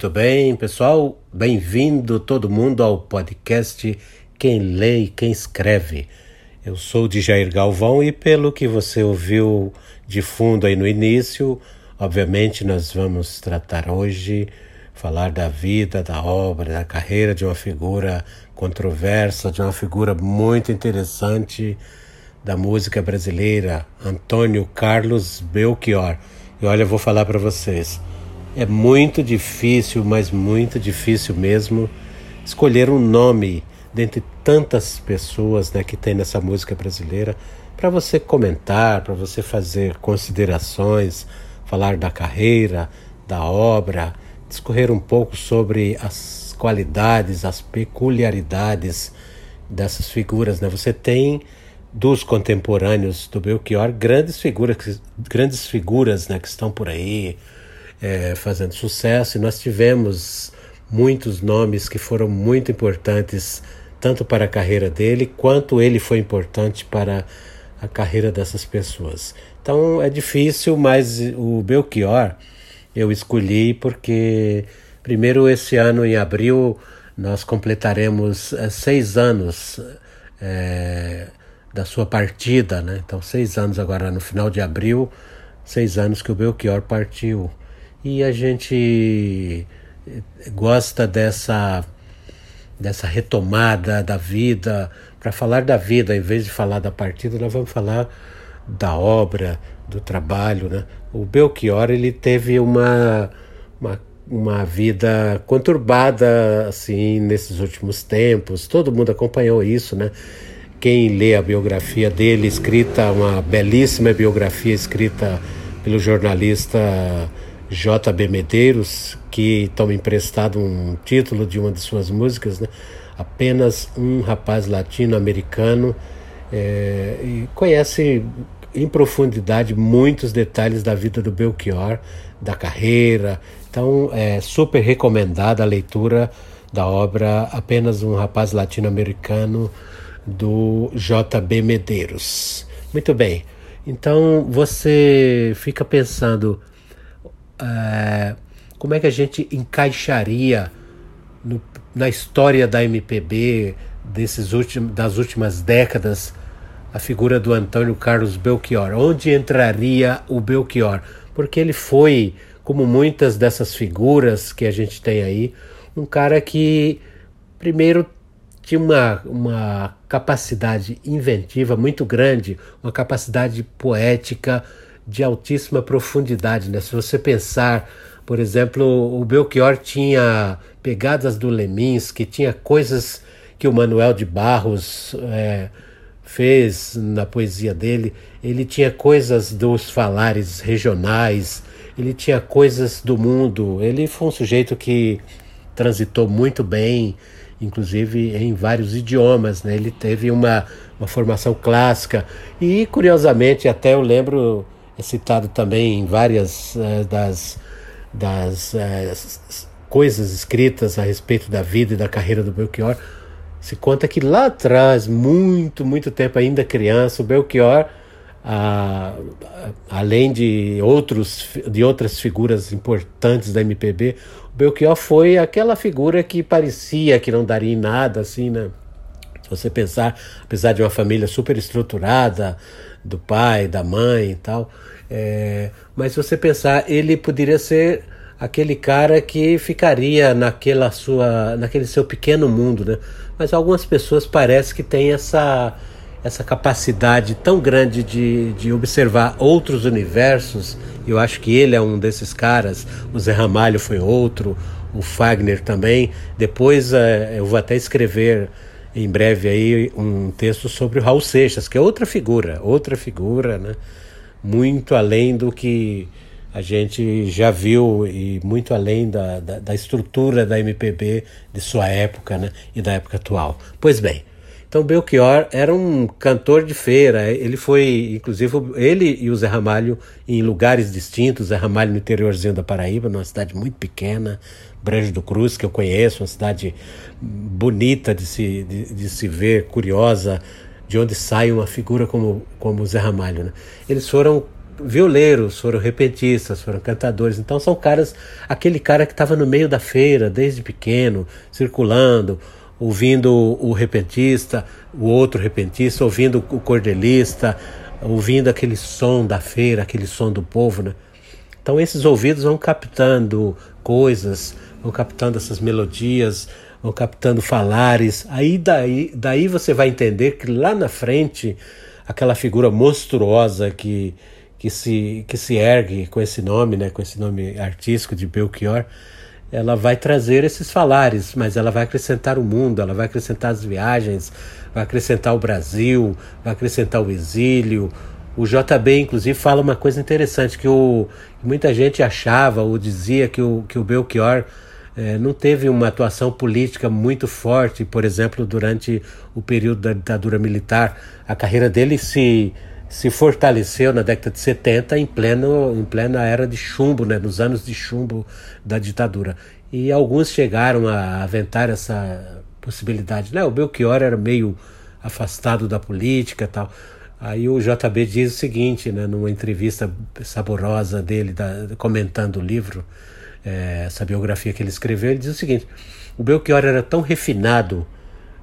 muito bem, pessoal. Bem-vindo todo mundo ao podcast Quem Lê e Quem Escreve. Eu sou de Jair Galvão e pelo que você ouviu de fundo aí no início, obviamente nós vamos tratar hoje falar da vida, da obra, da carreira de uma figura controversa, de uma figura muito interessante da música brasileira, Antônio Carlos Belchior. E olha, eu vou falar para vocês, é muito difícil, mas muito difícil mesmo, escolher um nome dentre tantas pessoas né, que tem nessa música brasileira para você comentar, para você fazer considerações, falar da carreira, da obra, discorrer um pouco sobre as qualidades, as peculiaridades dessas figuras. Né? Você tem dos contemporâneos do Belchior grandes figuras, grandes figuras né, que estão por aí é, fazendo sucesso. E nós tivemos muitos nomes que foram muito importantes tanto para a carreira dele quanto ele foi importante para a carreira dessas pessoas. Então é difícil, mas o Belchior eu escolhi porque, primeiro, esse ano, em abril, nós completaremos é, seis anos é, da sua partida, né? Então, seis anos agora, no final de abril, seis anos que o Belchior partiu. E a gente eh, gosta dessa dessa retomada da vida. Para falar da vida, em vez de falar da partida, nós vamos falar da obra, do trabalho, né? O Belchior ele teve uma, uma, uma vida conturbada assim nesses últimos tempos. Todo mundo acompanhou isso, né? Quem lê a biografia dele, escrita uma belíssima biografia escrita pelo jornalista J.B. Medeiros, que toma emprestado um título de uma de suas músicas, né? Apenas um rapaz latino-americano é, e conhece em profundidade muitos detalhes da vida do Belchior, da carreira. Então, é super recomendada a leitura da obra Apenas um Rapaz Latino-Americano do J.B. Medeiros. Muito bem, então você fica pensando é, como é que a gente encaixaria no, na história da MPB desses últimos, das últimas décadas a figura do Antônio Carlos Belchior. Onde entraria o Belchior? Porque ele foi, como muitas dessas figuras que a gente tem aí, um cara que, primeiro, tinha uma, uma capacidade inventiva muito grande, uma capacidade poética de altíssima profundidade. Né? Se você pensar, por exemplo, o Belchior tinha pegadas do Leminski, tinha coisas que o Manuel de Barros. É, fez na poesia dele, ele tinha coisas dos falares regionais, ele tinha coisas do mundo. Ele foi um sujeito que transitou muito bem, inclusive em vários idiomas. Né? Ele teve uma, uma formação clássica e, curiosamente, até eu lembro, é citado também em várias uh, das, das uh, coisas escritas a respeito da vida e da carreira do Belchior se conta que lá atrás, muito, muito tempo ainda criança, o Belchior, além de, outros, de outras figuras importantes da MPB, o Belchior foi aquela figura que parecia que não daria em nada, assim, né? Se você pensar, apesar de uma família super estruturada, do pai, da mãe e tal, é, mas se você pensar, ele poderia ser aquele cara que ficaria naquela sua, naquele seu pequeno mundo, né? Mas algumas pessoas parece que têm essa essa capacidade tão grande de, de observar outros universos. Eu acho que ele é um desses caras. O Zé Ramalho foi outro, o Fagner também. Depois uh, eu vou até escrever em breve aí um texto sobre o Raul Seixas, que é outra figura, outra figura, né? Muito além do que a gente já viu e muito além da, da, da, estrutura da MPB de sua época né, e da época atual. Pois bem, então Belchior era um cantor de feira, ele foi, inclusive, ele e o Zé Ramalho em lugares distintos, Zé Ramalho no interiorzinho da Paraíba, numa cidade muito pequena, Brejo do Cruz, que eu conheço, uma cidade bonita de se, de, de se ver, curiosa, de onde sai uma figura como, como o Zé Ramalho. Né? Eles foram violeiros, foram repentistas, foram cantadores. Então são caras, aquele cara que estava no meio da feira desde pequeno, circulando, ouvindo o repentista, o outro repentista, ouvindo o cordelista, ouvindo aquele som da feira, aquele som do povo, né? Então esses ouvidos vão captando coisas, vão captando essas melodias, vão captando falares. Aí daí, daí você vai entender que lá na frente aquela figura monstruosa que, que, se, que se ergue com esse nome, né, com esse nome artístico de Belchior, ela vai trazer esses falares, mas ela vai acrescentar o mundo, ela vai acrescentar as viagens, vai acrescentar o Brasil, vai acrescentar o exílio. O JB, inclusive, fala uma coisa interessante, que o, muita gente achava ou dizia que o, que o Belchior é, não teve uma atuação política muito forte, por exemplo, durante o período da ditadura militar. A carreira dele se, se fortaleceu na década de 70 em, pleno, em plena era de chumbo, né, nos anos de chumbo da ditadura. E alguns chegaram a aventar essa possibilidade. Né? O Belchior era meio afastado da política tal. Aí o JB diz o seguinte, né, numa entrevista saborosa dele, da, comentando o livro, é, essa biografia que ele escreveu, ele diz o seguinte: o Belchior era tão refinado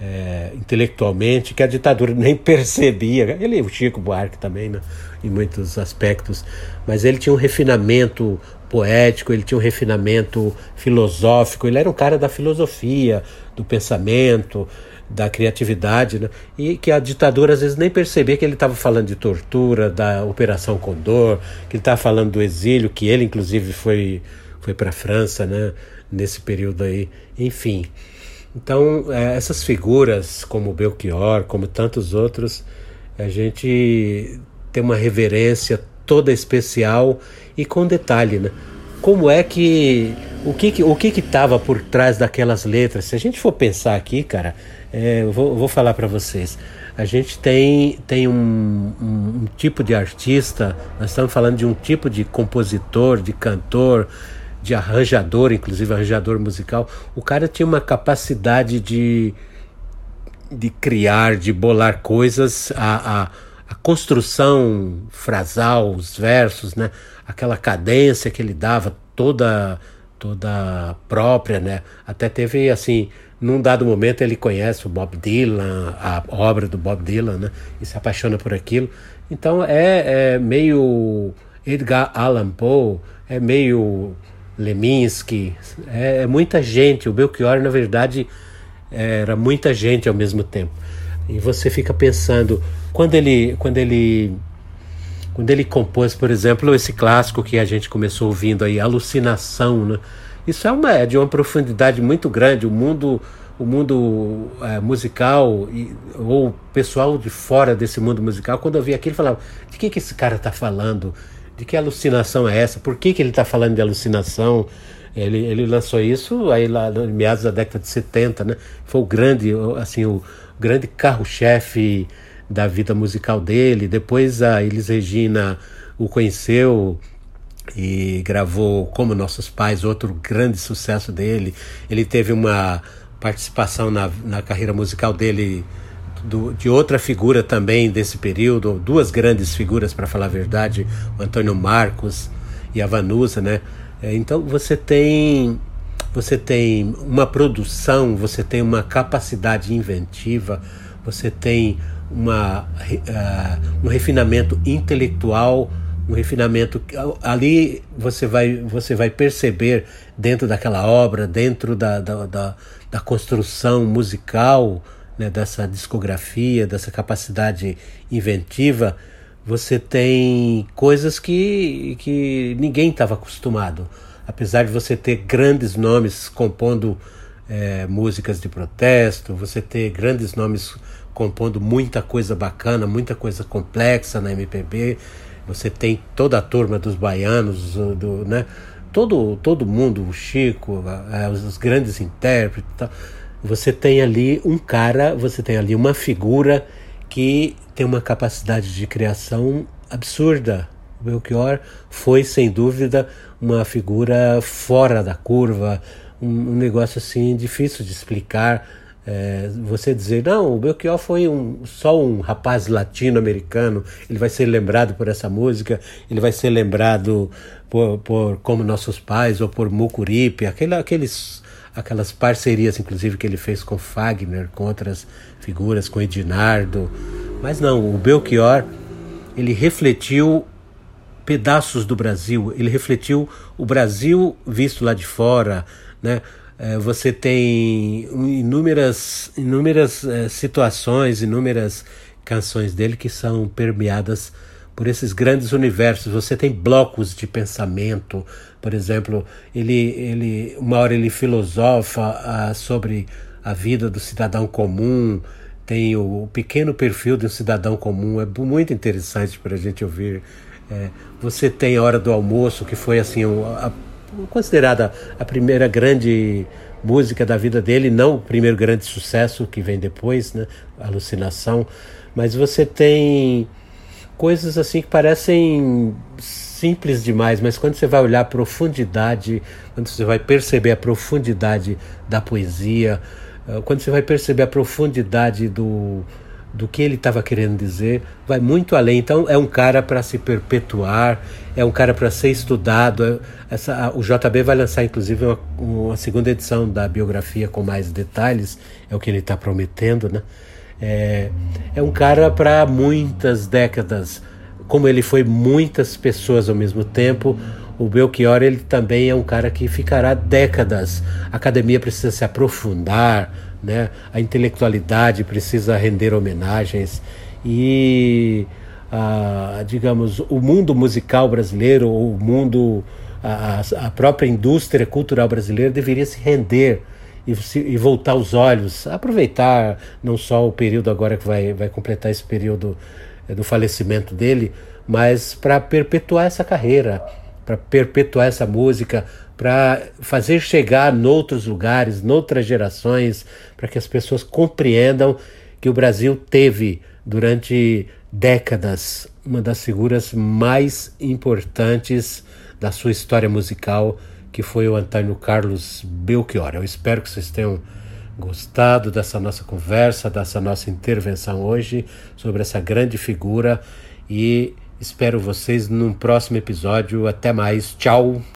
é, intelectualmente que a ditadura nem percebia. Ele, o Chico Buarque também, né, em muitos aspectos, mas ele tinha um refinamento poético, ele tinha um refinamento filosófico, ele era um cara da filosofia, do pensamento, da criatividade, né? e que a ditadura às vezes nem percebia que ele estava falando de tortura, da Operação Condor, que ele estava falando do exílio, que ele inclusive foi, foi para a França né? nesse período aí, enfim. Então, é, essas figuras como Belchior, como tantos outros, a gente tem uma reverência toda especial e com detalhe, né? Como é que o que o que estava por trás daquelas letras? Se a gente for pensar aqui, cara, é, eu vou, vou falar para vocês. A gente tem, tem um, um, um, tipo de artista, nós estamos falando de um tipo de compositor, de cantor, de arranjador, inclusive arranjador musical. O cara tinha uma capacidade de, de criar, de bolar coisas, a, a, a construção frasal, os versos, né? aquela cadência que ele dava toda toda própria, né? Até teve assim num dado momento ele conhece o Bob Dylan, a obra do Bob Dylan, né? E se apaixona por aquilo. Então é, é meio Edgar Allan Poe, é meio Leminski, é, é, muita gente. O Belchior, na verdade, era muita gente ao mesmo tempo. E você fica pensando, quando ele, quando ele, quando ele compôs, por exemplo, esse clássico que a gente começou ouvindo aí, Alucinação, né? Isso é, uma, é de uma profundidade muito grande. O mundo, o mundo é, musical e, ou pessoal de fora desse mundo musical, quando eu vi aquilo, falava: de que, que esse cara está falando? De que alucinação é essa? Por que, que ele está falando de alucinação? Ele, ele lançou isso aí lá no meados da década de 70, né? Foi o grande, assim, o grande carro-chefe da vida musical dele. Depois a Elis Regina o conheceu e gravou Como Nossos Pais, outro grande sucesso dele. Ele teve uma participação na, na carreira musical dele do, de outra figura também desse período, duas grandes figuras, para falar a verdade, o Antônio Marcos e a Vanusa, né? É, então você tem você tem uma produção, você tem uma capacidade inventiva, você tem uma, uh, um refinamento intelectual um refinamento ali você vai você vai perceber dentro daquela obra dentro da, da, da, da construção musical né, dessa discografia dessa capacidade inventiva você tem coisas que, que ninguém estava acostumado apesar de você ter grandes nomes compondo é, músicas de protesto você ter grandes nomes compondo muita coisa bacana muita coisa complexa na MPB você tem toda a turma dos baianos, do, né? todo, todo mundo, o Chico, os grandes intérpretes. Tal. Você tem ali um cara, você tem ali uma figura que tem uma capacidade de criação absurda. O Belchior foi, sem dúvida, uma figura fora da curva, um, um negócio assim difícil de explicar. É, você dizer, não, o Belchior foi um, só um rapaz latino-americano, ele vai ser lembrado por essa música, ele vai ser lembrado por, por Como Nossos Pais ou por Mucuripe, aquele, aqueles, aquelas parcerias, inclusive, que ele fez com Fagner, com outras figuras, com Edinardo. Mas não, o Belchior, ele refletiu pedaços do Brasil, ele refletiu o Brasil visto lá de fora, né? É, você tem inúmeras, inúmeras é, situações, inúmeras canções dele que são permeadas por esses grandes universos. Você tem blocos de pensamento, por exemplo, ele, ele uma hora ele filosofa ah, sobre a vida do cidadão comum, tem o, o, pequeno perfil de um cidadão comum, é muito interessante para a gente ouvir. É, você tem a hora do almoço, que foi assim a, considerada a primeira grande música da vida dele, não o primeiro grande sucesso que vem depois, né? Alucinação, mas você tem coisas assim que parecem simples demais, mas quando você vai olhar a profundidade, quando você vai perceber a profundidade da poesia, eh, quando você vai perceber a profundidade do, do que ele estava querendo dizer, vai muito além. Então, é um cara para se perpetuar, é um cara para ser estudado. É, essa, o JB vai lançar, inclusive, uma, uma, segunda edição da biografia com mais detalhes, é o que ele está prometendo, né? É, é um cara para muitas décadas, como ele foi muitas pessoas ao mesmo tempo. O Belchior ele também é um cara que ficará décadas. A academia precisa se aprofundar, né? A intelectualidade precisa render homenagens e, a, digamos, o mundo musical brasileiro, o mundo, a, a própria indústria cultural brasileira deveria se render e, se, e, voltar os olhos, aproveitar não só o período agora que vai, vai completar esse período é, do falecimento dele, mas para perpetuar essa carreira, para perpetuar essa música, para fazer chegar noutros lugares, noutras gerações, para que as pessoas compreendam que o Brasil teve durante décadas uma das figuras mais importantes da sua história musical, que foi o Antônio Carlos Belchior. Eu espero que vocês tenham gostado dessa nossa conversa, dessa nossa intervenção hoje sobre essa grande figura e espero vocês num próximo episódio. Até mais. Tchau.